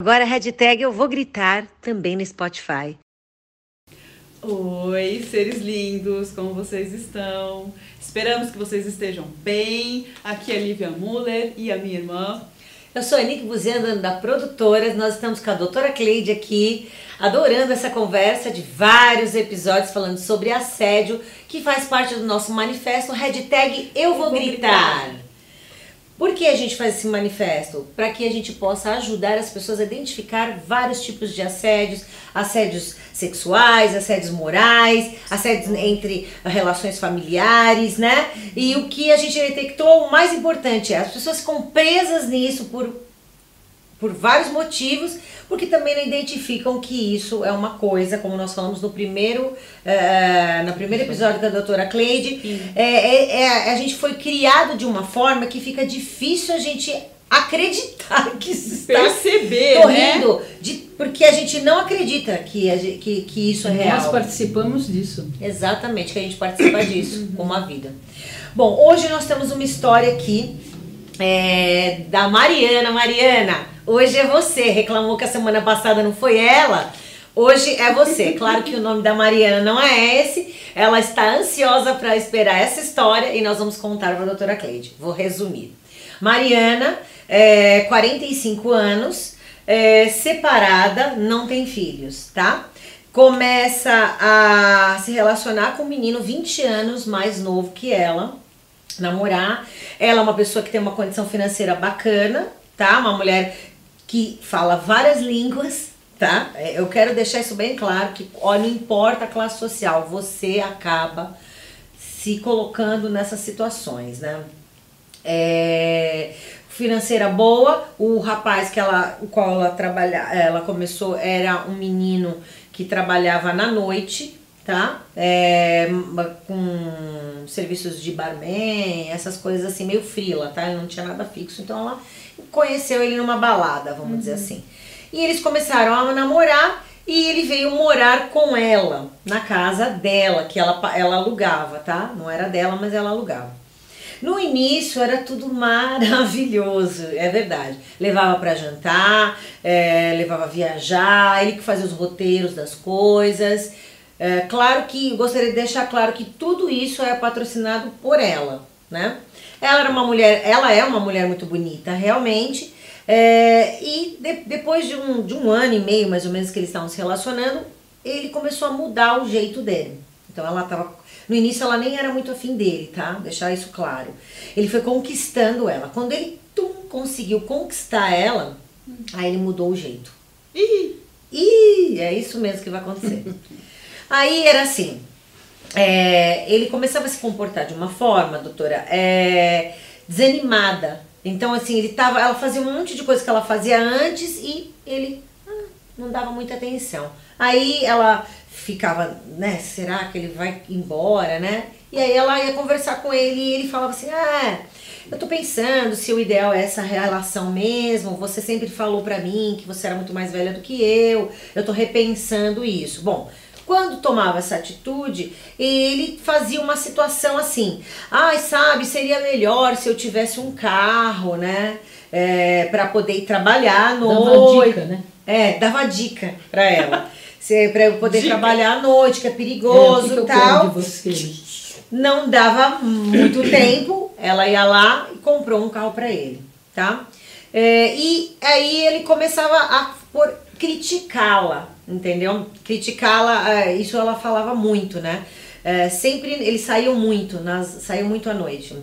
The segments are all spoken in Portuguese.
Agora a hashtag eu vou gritar também no Spotify. Oi, seres lindos, como vocês estão? Esperamos que vocês estejam bem. Aqui é Lívia Muller e a minha irmã. Eu sou a Nick Buziano, da Produtoras. Nós estamos com a doutora Cleide aqui, adorando essa conversa de vários episódios falando sobre assédio, que faz parte do nosso manifesto, hashtag Eu Vou, gritar. Por que a gente faz esse manifesto? Para que a gente possa ajudar as pessoas a identificar vários tipos de assédios, assédios sexuais, assédios morais, assédios entre relações familiares, né? E o que a gente detectou, o mais importante é as pessoas ficam presas nisso por por vários motivos, porque também não identificam que isso é uma coisa, como nós falamos no primeiro, uh, no primeiro episódio da doutora Cleide, é, é, é, a gente foi criado de uma forma que fica difícil a gente acreditar que isso está Perceber, correndo, né? de, porque a gente não acredita que, a, que, que isso é real. Nós participamos disso. Exatamente, que a gente participa disso com a vida. Bom, hoje nós temos uma história aqui é, da Mariana. Mariana, hoje é você. Reclamou que a semana passada não foi ela. Hoje é você. Claro que o nome da Mariana não é esse. Ela está ansiosa para esperar essa história e nós vamos contar para a doutora Cleide. Vou resumir. Mariana, é, 45 anos, é, separada, não tem filhos, tá? Começa a se relacionar com um menino 20 anos mais novo que ela, namorar. Ela é uma pessoa que tem uma condição financeira bacana, tá? Uma mulher que fala várias línguas, tá? É, Eu quero deixar isso bem claro que ó, não importa a classe social, você acaba se colocando nessas situações, né? É, financeira boa, o rapaz que ela, o qual ela trabalha, ela começou era um menino que trabalhava na noite, tá? É, com serviços de barman, essas coisas assim, meio frila, tá? Ele não tinha nada fixo, então ela conheceu ele numa balada, vamos dizer assim. E eles começaram a namorar e ele veio morar com ela, na casa dela, que ela, ela alugava, tá? Não era dela, mas ela alugava. No início era tudo maravilhoso, é verdade. Levava para jantar, é, levava viajar, ele que fazia os roteiros das coisas. É, claro que gostaria de deixar claro que tudo isso é patrocinado por ela, né? Ela era uma mulher, ela é uma mulher muito bonita, realmente. É, e de, depois de um, de um ano e meio, mais ou menos, que eles estavam se relacionando, ele começou a mudar o jeito dele. Então ela tava. No início ela nem era muito afim dele, tá? Deixar isso claro. Ele foi conquistando ela. Quando ele tum, conseguiu conquistar ela, aí ele mudou o jeito. Ih, Ih, é isso mesmo que vai acontecer. Aí era assim, é, ele começava a se comportar de uma forma, doutora, é, desanimada. Então, assim, ele tava, ela fazia um monte de coisa que ela fazia antes e ele ah, não dava muita atenção. Aí ela ficava, né, será que ele vai embora, né? E aí ela ia conversar com ele e ele falava assim, ah, eu tô pensando se o ideal é essa relação mesmo, você sempre falou pra mim que você era muito mais velha do que eu, eu tô repensando isso. Bom, quando tomava essa atitude, ele fazia uma situação assim: ai, sabe, seria melhor se eu tivesse um carro, né? É, para poder ir trabalhar à Dava noite. dica, né? É, dava dica pra ela. Pra eu poder Dica. trabalhar à noite, que é É, perigoso eu e tal. quero de você? Não dava muito tempo, ela ia lá e comprou um carro pra ele, tá? É, e aí ele começava a por- criticá-la, entendeu? Criticá-la, é, isso ela falava muito, né? É, sempre eles saíam muito, nas, saíam muito à noite,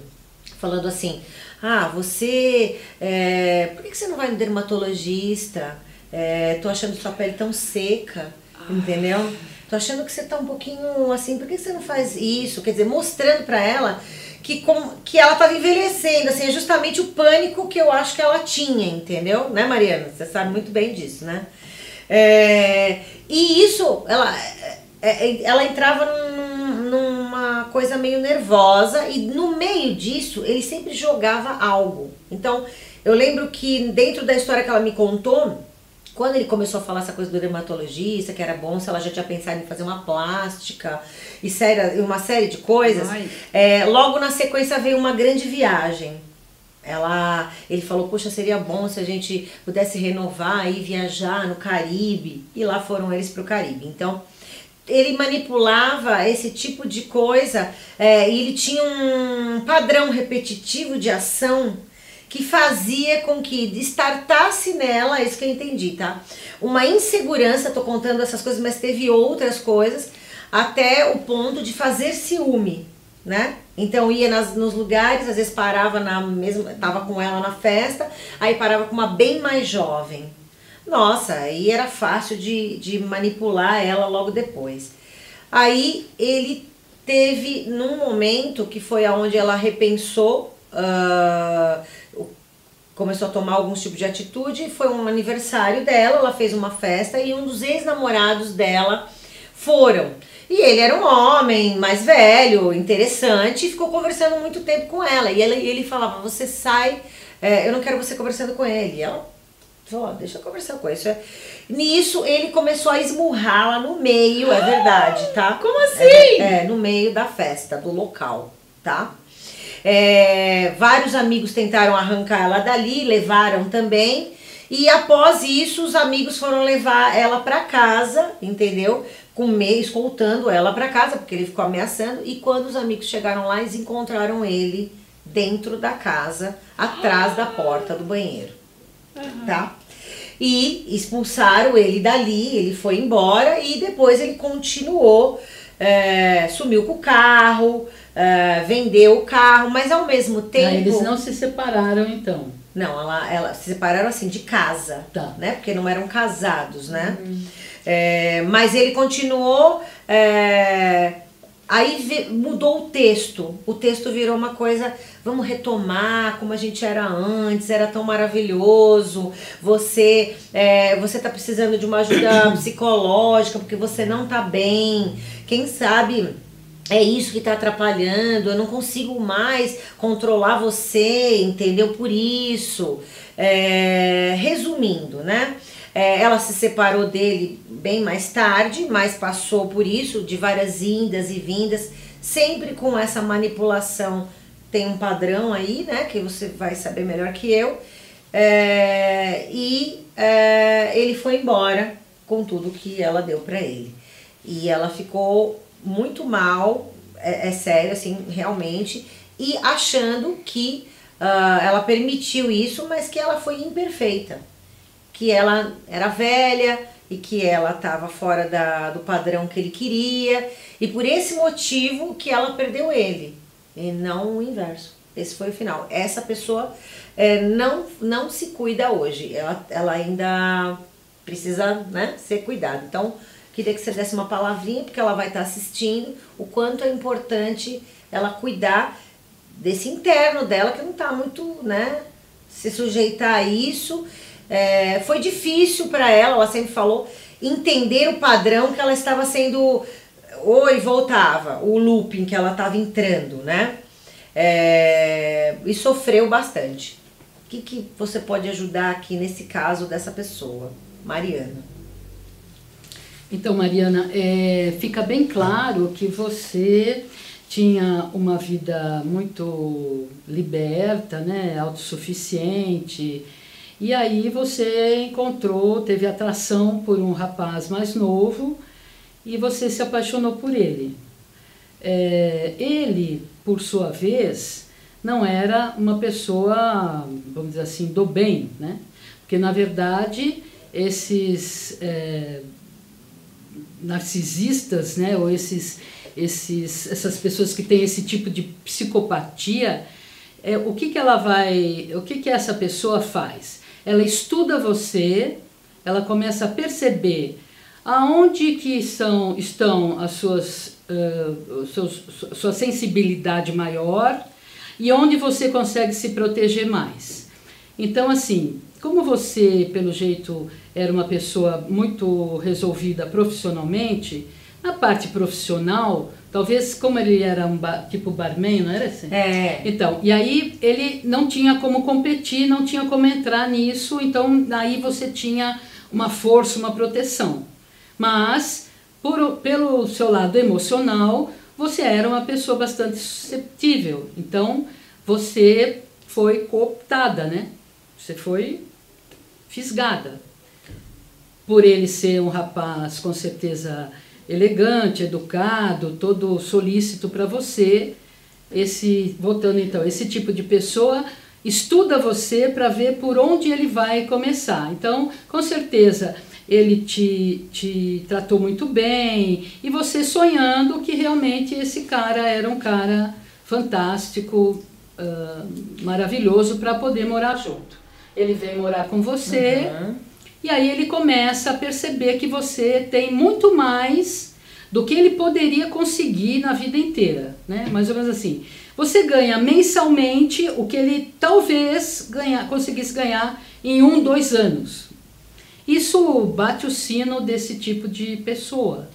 falando assim: ah, você. é, por que você não vai no dermatologista? É, tô achando sua pele tão seca, entendeu? Tô achando que você tá um pouquinho assim, por que você não faz isso? Quer dizer, mostrando pra ela que, com, que ela tava envelhecendo, assim, é justamente o pânico que eu acho que ela tinha, entendeu? Né, Mariana? Você sabe muito bem disso, né? É, e isso, ela, é, é, ela entrava num- numa coisa meio nervosa e no meio disso ele sempre jogava algo. Então, eu lembro que dentro da história que ela me contou, quando ele começou a falar essa coisa do dermatologista, que era bom se ela já tinha pensado em fazer uma plástica e séria, uma série de coisas, é, logo na sequência veio uma grande viagem. Ela, ele falou, poxa, seria bom se a gente pudesse renovar e viajar no Caribe. E lá foram eles para o Caribe. Então, ele manipulava esse tipo de coisa é, e ele tinha um padrão repetitivo de ação que fazia com que startasse nela, isso que eu entendi, tá? Uma insegurança, tô contando essas coisas, mas teve outras coisas, até o ponto de fazer ciúme, né? Então ia nas, nos lugares, às vezes parava na mesma, tava com ela na festa, aí parava com uma bem mais jovem. Nossa, aí era fácil de, de manipular ela logo depois. Aí ele teve num momento que foi aonde ela repensou, uh, começou a tomar algum tipo de atitude, foi um aniversário dela, ela fez uma festa e um dos ex-namorados dela foram. E ele era um homem mais velho, interessante, e ficou conversando muito tempo com ela. E ele, ele falava: Você sai, é, eu não quero você conversando com ele. E ela falou: Deixa eu conversar com ele. Isso é... Nisso, ele começou a esmurrá-la no meio, é verdade, tá? Como assim? É, é, no meio da festa, do local, tá? É, vários amigos tentaram arrancar ela dali, levaram também. E após isso, os amigos foram levar ela para casa, entendeu? Com meio escoltando ela para casa, porque ele ficou ameaçando. E quando os amigos chegaram lá, eles encontraram ele dentro da casa, atrás da porta do banheiro. Uhum. Tá? E expulsaram ele dali, ele foi embora e depois ele continuou, é, sumiu com o carro, é, vendeu o carro, mas ao mesmo tempo. Ah, eles não se separaram então. Não, ela, ela se separaram assim de casa, tá. né? Porque não eram casados, né? Uhum. É, mas ele continuou. É, aí mudou o texto. O texto virou uma coisa. Vamos retomar como a gente era antes, era tão maravilhoso. Você é, você está precisando de uma ajuda psicológica porque você não está bem. Quem sabe é isso que está atrapalhando, eu não consigo mais controlar você, entendeu? Por isso. É, resumindo, né? É, ela se separou dele bem mais tarde, mas passou por isso, de várias indas e vindas, sempre com essa manipulação. Tem um padrão aí, né, que você vai saber melhor que eu. É, e é, ele foi embora com tudo que ela deu para ele. E ela ficou muito mal, é, é, sério, assim, realmente, e achando que uh, ela permitiu isso, mas que ela foi imperfeita que ela era velha e que ela estava fora da, do padrão que ele queria e por esse motivo que ela perdeu ele e não o inverso. Esse foi o final. Essa pessoa é, não, não se cuida hoje. Ela, ela ainda precisa né, ser cuidada. Então, queria que você desse uma palavrinha, porque ela vai estar assistindo, o quanto é importante ela cuidar desse interno dela, que não está muito, né, se sujeitar a isso é, foi difícil para ela, ela sempre falou, entender o padrão que ela estava sendo. Oi, voltava, o looping que ela estava entrando, né? É, e sofreu bastante. O que, que você pode ajudar aqui nesse caso dessa pessoa, Mariana? Então, Mariana, é, fica bem claro que você tinha uma vida muito liberta, né, autossuficiente, e aí você encontrou, teve atração por um rapaz mais novo e você se apaixonou por ele. É, ele, por sua vez, não era uma pessoa, vamos dizer assim, do bem, né? Porque na verdade esses é, narcisistas, né, ou esses, esses, essas pessoas que têm esse tipo de psicopatia, é, o que, que ela vai, o que, que essa pessoa faz? Ela estuda você, ela começa a perceber aonde que são, estão as suas, uh, seus, sua sensibilidade maior e onde você consegue se proteger mais. Então, assim, como você, pelo jeito, era uma pessoa muito resolvida profissionalmente, na parte profissional, talvez como ele era um bar, tipo barman, não era assim? É. Então, e aí ele não tinha como competir, não tinha como entrar nisso, então aí você tinha uma força, uma proteção. Mas, por, pelo seu lado emocional, você era uma pessoa bastante susceptível. Então, você foi cooptada, né? Você foi fisgada. Por ele ser um rapaz com certeza elegante, educado, todo solícito para você, esse voltando então, esse tipo de pessoa estuda você para ver por onde ele vai começar. Então, com certeza, ele te, te tratou muito bem e você sonhando que realmente esse cara era um cara fantástico, uh, maravilhoso para poder morar junto. Ele vem morar com você uhum. E aí ele começa a perceber que você tem muito mais do que ele poderia conseguir na vida inteira, né? Mais ou menos assim. Você ganha mensalmente o que ele talvez ganha, conseguisse ganhar em um, dois anos. Isso bate o sino desse tipo de pessoa.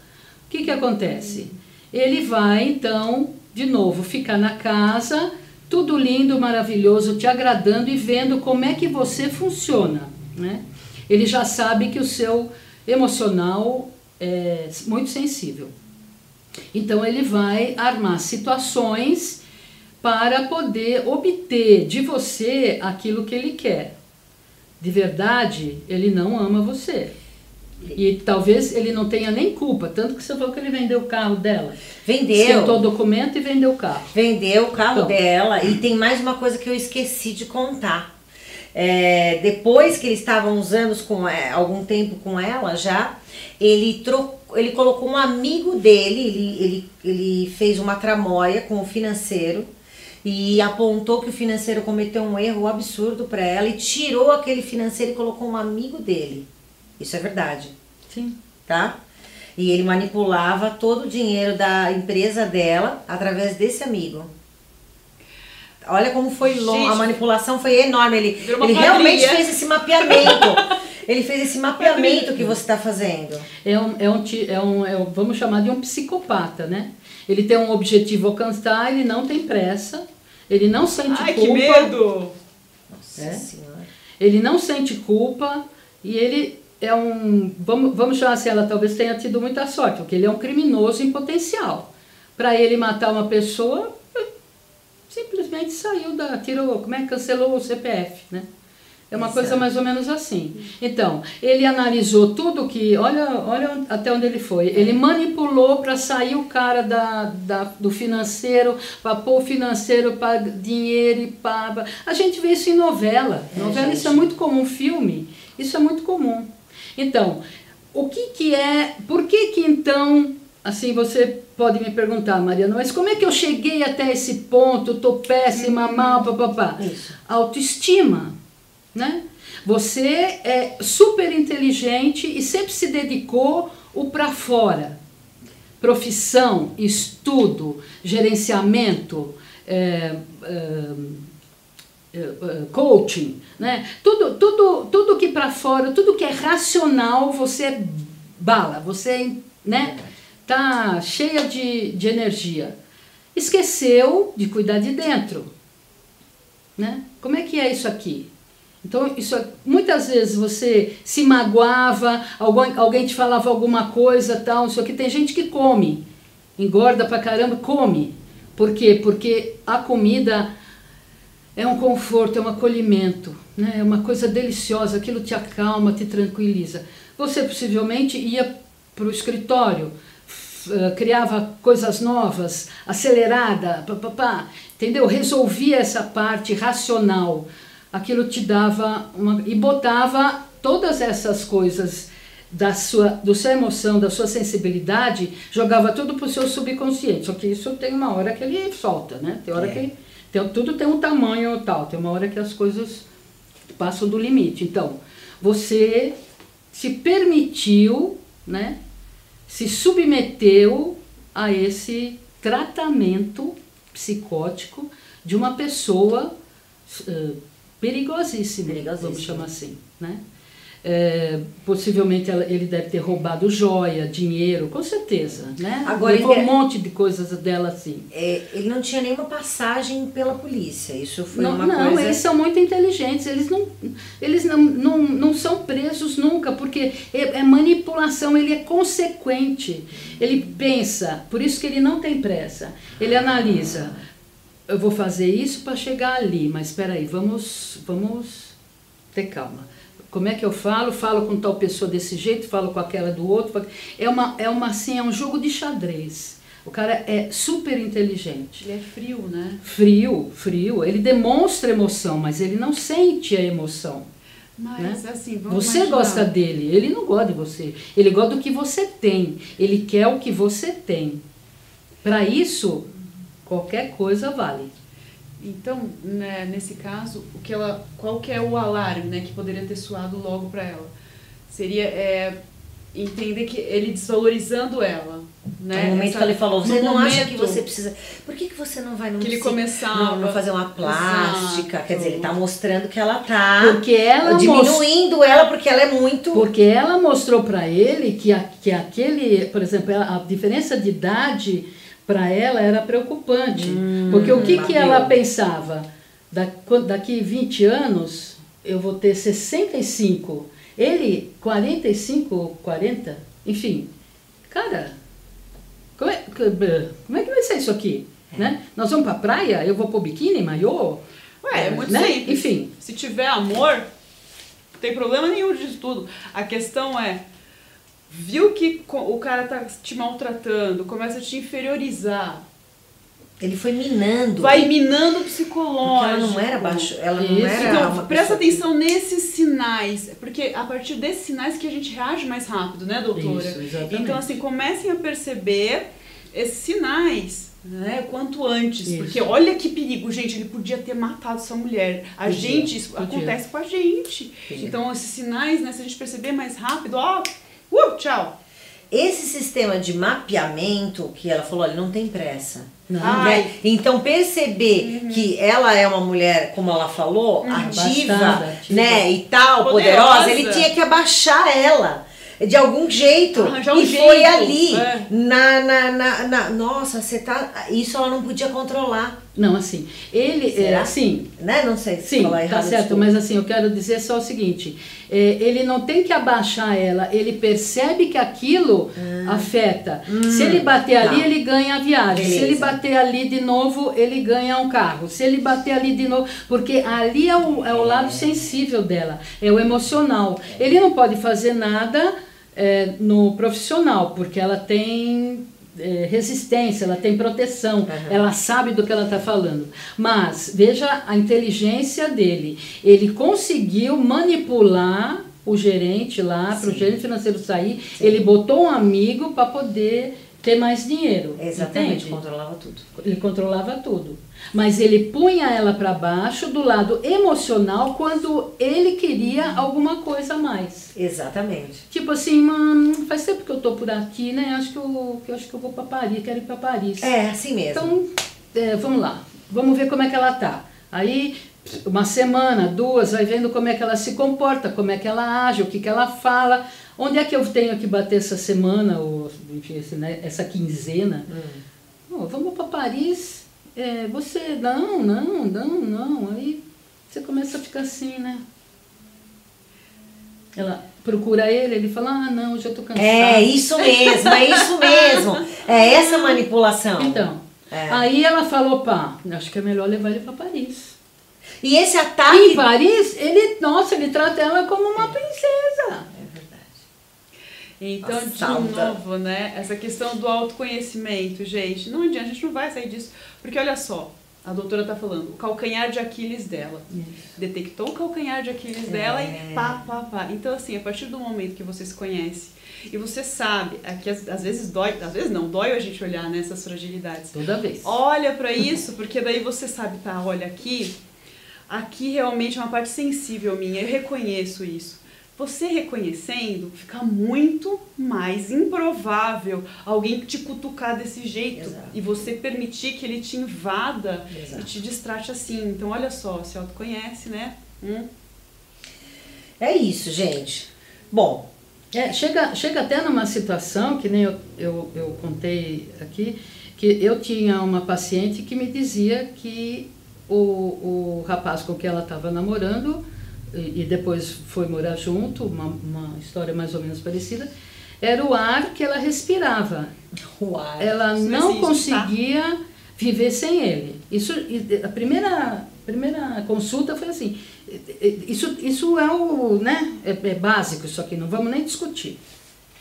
O que, que acontece? Ele vai então, de novo, ficar na casa, tudo lindo, maravilhoso, te agradando e vendo como é que você funciona. Né? Ele já sabe que o seu emocional é muito sensível. Então ele vai armar situações para poder obter de você aquilo que ele quer. De verdade, ele não ama você. E talvez ele não tenha nem culpa, tanto que você falou que ele vendeu o carro dela. Vendeu. Esquentou o documento e vendeu o carro. Vendeu o carro então. dela. E tem mais uma coisa que eu esqueci de contar. É, depois que eles estavam uns anos com é, algum tempo com ela já, ele trocou, ele colocou um amigo dele, ele, ele, ele fez uma tramóia com o financeiro e apontou que o financeiro cometeu um erro absurdo para ela e tirou aquele financeiro e colocou um amigo dele. Isso é verdade. Sim. Tá? E ele manipulava todo o dinheiro da empresa dela através desse amigo. Olha como foi longo, a manipulação foi enorme. Ele, ele realmente fez esse mapeamento. ele fez esse mapeamento que você está fazendo. É um, é, um, é, um, é um, vamos chamar de um psicopata, né? Ele tem um objetivo a alcançar, ele não tem pressa, ele não sente Ai, culpa. que medo! Nossa é? Senhora. Ele não sente culpa e ele é um. Vamos, vamos chamar assim, ela talvez tenha tido muita sorte, porque ele é um criminoso em potencial. Para ele matar uma pessoa, simplesmente saiu da. tirou, como é que cancelou o CPF, né? É uma coisa mais ou menos assim. Então, ele analisou tudo que. Olha, olha até onde ele foi. Ele manipulou para sair o cara da, da, do financeiro, para pôr o financeiro para dinheiro e para. A gente vê isso em novela. É, novela, gente. isso é muito comum. Filme, isso é muito comum. Então, o que, que é. Por que, que então. Assim, você pode me perguntar, Mariana, mas como é que eu cheguei até esse ponto? Estou péssima, mal, papapá. Autoestima né? Você é super inteligente e sempre se dedicou o para fora. Profissão, estudo, gerenciamento, é, é, é, coaching, né? Tudo, tudo, tudo que para fora, tudo que é racional, você é bala, você né? Tá cheia de, de energia. Esqueceu de cuidar de dentro, né? Como é que é isso aqui? Então, isso, é, muitas vezes você se magoava, alguém, alguém te falava alguma coisa, tal, não sei o que. Tem gente que come, engorda pra caramba, come. Por quê? Porque a comida é um conforto, é um acolhimento, né? é uma coisa deliciosa, aquilo te acalma, te tranquiliza. Você possivelmente ia para o escritório, eh, criava coisas novas, acelerada, papapá, entendeu? Resolvia essa parte racional aquilo te dava uma, e botava todas essas coisas da sua, do sua emoção, da sua sensibilidade, jogava tudo pro seu subconsciente. Só que isso tem uma hora que ele solta, né? Tem hora é. que tem, tudo tem um tamanho tal, tem uma hora que as coisas passam do limite. Então, você se permitiu, né? Se submeteu a esse tratamento psicótico de uma pessoa uh, perigosíssimo. vamos chamar assim, né? É, possivelmente ela, ele deve ter roubado joia, dinheiro, com certeza, né? Agora Levou um monte de coisas dela assim. É, ele não tinha nenhuma passagem pela polícia, isso foi não, uma não, coisa... Não, eles são muito inteligentes, eles não, eles não, não, não são presos nunca, porque é, é manipulação, ele é consequente, ele pensa, por isso que ele não tem pressa, ele analisa eu vou fazer isso para chegar ali, mas espera aí, vamos, vamos ter calma. Como é que eu falo? Falo com tal pessoa desse jeito, falo com aquela do outro. É uma, é uma assim, é um jogo de xadrez. O cara é super inteligente. Ele é frio, né? Frio, frio. Ele demonstra emoção, mas ele não sente a emoção. Mas né? assim, vamos Você imaginar. gosta dele, ele não gosta de você. Ele gosta do que você tem. Ele quer o que você tem. Para isso, qualquer coisa vale. Então, né, nesse caso, o que ela, qual que é o alarme, né, que poderia ter soado logo para ela? Seria é, entender que ele desvalorizando ela, né? No momento Essa- que ele falou, você não acha que você precisa. Por que, que você não vai no Que ele começava- Não, não fazer uma plástica? Exato. Quer dizer, ele tá mostrando que ela tá Porque ela diminuindo ela porque ela é muito. Porque ela mostrou para ele que, a, que aquele, por exemplo, a diferença de idade para ela era preocupante. porque o que, que ela pensava? Da, daqui 20 anos eu vou ter 65. Ele, 45, 40, enfim. Cara, como é, que- como é que vai ser isso aqui? Né? Nós vamos para praia, eu vou pôr biquíni, maiô? Ué, é muito né? simples. Enfim. Se tiver amor, não tem problema nenhum disso tudo. A questão é, viu que o cara tá te maltratando, começa a te inferiorizar, Ele foi minando. vai minando o Porque psicológico. ela não era baixo. Ela não Isso. era. Então, presta atenção nesses sinais, porque a partir desses sinais que a gente reage mais rápido, né, doutora? Isso, exatamente. Então, assim, comecem a perceber esses sinais, né, quanto antes, Isso. porque olha que perigo, gente, ele podia ter matado essa mulher. A Podia, gente, isso podia. acontece com a gente. Podia. Então, esses sinais, né, se a gente perceber mais rápido, ó, tchau. Esse sistema de mapeamento que ela falou, olha, não tem pressa. Não. Né? Então perceber que ela é uma mulher, como ela falou, ativa, Abastada, ativa. né, e tal, Poderosa. poderosa, ele tinha que abaixar ela. De algum jeito. Arranjar um e jeito, foi ali. é. Na, na, na, na- Nossa, você tá. Isso ela não podia controlar. Não, assim, ele, é, Será? assim, Né? Não sei se Sim, falar tá errado. certo, desculpa. mas assim, eu quero dizer só o seguinte: é, ele não tem que abaixar ela, ele percebe que aquilo afeta. Se ele bater tá. ali, ele ganha a viagem. Se ele Beleza. bater ali de novo, ele ganha um carro. Se ele bater ali de novo, porque ali é o, é o lado sensível dela, é o emocional. Ele não pode fazer nada é, no profissional, porque ela tem é, resistência, ela tem proteção, ela sabe do que ela está falando. Mas veja a inteligência dele. Ele conseguiu manipular o gerente lá, para o gerente financeiro sair, ele botou um amigo para poder ter mais dinheiro. Exatamente, entende? controlava tudo. Ele controlava tudo. Mas ele punha ela para baixo do lado emocional quando ele queria alguma coisa a mais. Exatamente. Tipo assim, mano, faz tempo que eu tô por aqui, né? Acho que eu, que eu acho que eu vou para Paris, quero ir para Paris. É, assim mesmo. Então, é, vamos lá. Vamos ver como é que ela tá. Aí, uma semana, duas, vai vendo como é que ela se comporta, como é que ela age, o que, que ela fala. Onde é que eu tenho que bater essa semana, ou enfim, esse, né, essa quinzena? Oh, vamos para Paris. É, você, não, não, não, não. Aí você começa a ficar assim, né? Ela procura ele, ele fala, ah, não, já tô cansada. É isso mesmo, é isso mesmo. É essa manipulação. Então, É. aí ela falou, pá, acho que é melhor levar ele para Paris. E esse Em ataque. Paris, ele, nossa, ele trata ela como uma princesa. É verdade. Então, Assalta. de novo, né? Essa questão do autoconhecimento, gente. Não adianta, a gente não vai sair disso. Porque olha só, a doutora tá falando, o calcanhar de Aquiles dela. Detectou o calcanhar de Aquiles dela e pá, pá, pá. Então, assim, a partir do momento que você se conhece e você sabe, aqui às, às vezes dói, às vezes não, dói a gente olhar nessas fragilidades. Toda vez. Olha pra isso, porque daí você sabe, tá, olha aqui, aqui realmente é uma parte sensível minha, eu reconheço isso. Você reconhecendo, fica muito mais improvável alguém te cutucar desse jeito Exato. e você permitir que ele te invada Exato. e te distrate assim. Então, olha só, se autoconhece, né? Hum. É isso, gente. Bom, É, chega, chega até numa situação, que nem eu, eu, eu contei aqui, que eu tinha uma paciente que me dizia que o, o rapaz com quem ela estava namorando, e, e depois foi morar junto, uma, uma história mais ou menos parecida, era o ar que ela respirava. uai. Ela Isso não existe, tá? conseguia viver sem ele. Isso, a primeira, primeira consulta foi assim, isso, isso é o, né, é, é básico isso aqui, não vamos nem discutir.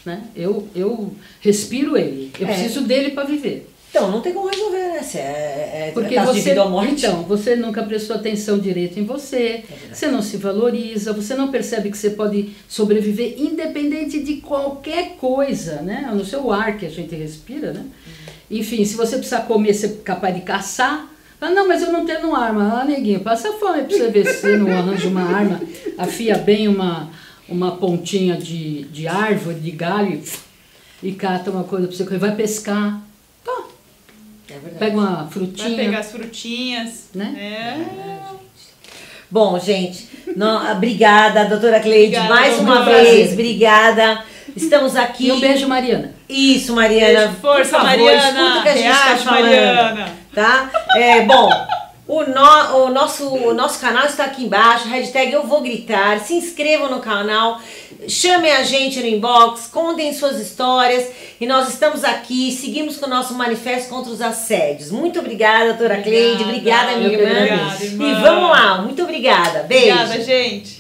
Né? Eu, eu respiro ele, eu é. preciso dele para viver. Então, não tem como resolver, né? Se é, é Porque você, de vida ou morte. Então, você nunca prestou atenção direito em você, é você não se valoriza, você não percebe que você pode sobreviver independente de qualquer coisa, né? No seu ar que a gente respira, né? Uhum. Enfim, se você precisar comer, você é capaz de caçar. Ah, não, mas eu não tenho arma. Ah, neguinho, passa fome pra você ver se você não arranja uma arma, afia bem uma, uma pontinha de, de árvore, de galho e cata uma coisa pra você comer. Vai pescar. É Pega uma frutinha. Vai pegar as frutinhas. Né? É. Bom, gente, não, obrigada, doutora Cleide, obrigada, mais uma vez, obrigada. Estamos aqui. E um beijo, Mariana. Isso, Mariana. Beijo, força, favor, Mariana. Escuta o que a gente está falando. Mariana. Tá? É, bom, o, no, o, nosso, o nosso canal está aqui embaixo, hashtag eu vou gritar, se inscrevam no canal, chamem a gente no inbox, contem suas histórias e nós estamos aqui, seguimos com o nosso manifesto contra os assédios. Muito obrigada, doutora obrigada, Cleide, obrigada, minha irmã. Obrigada, irmã. E vamos lá, muito obrigada. Beijo. Obrigada, gente.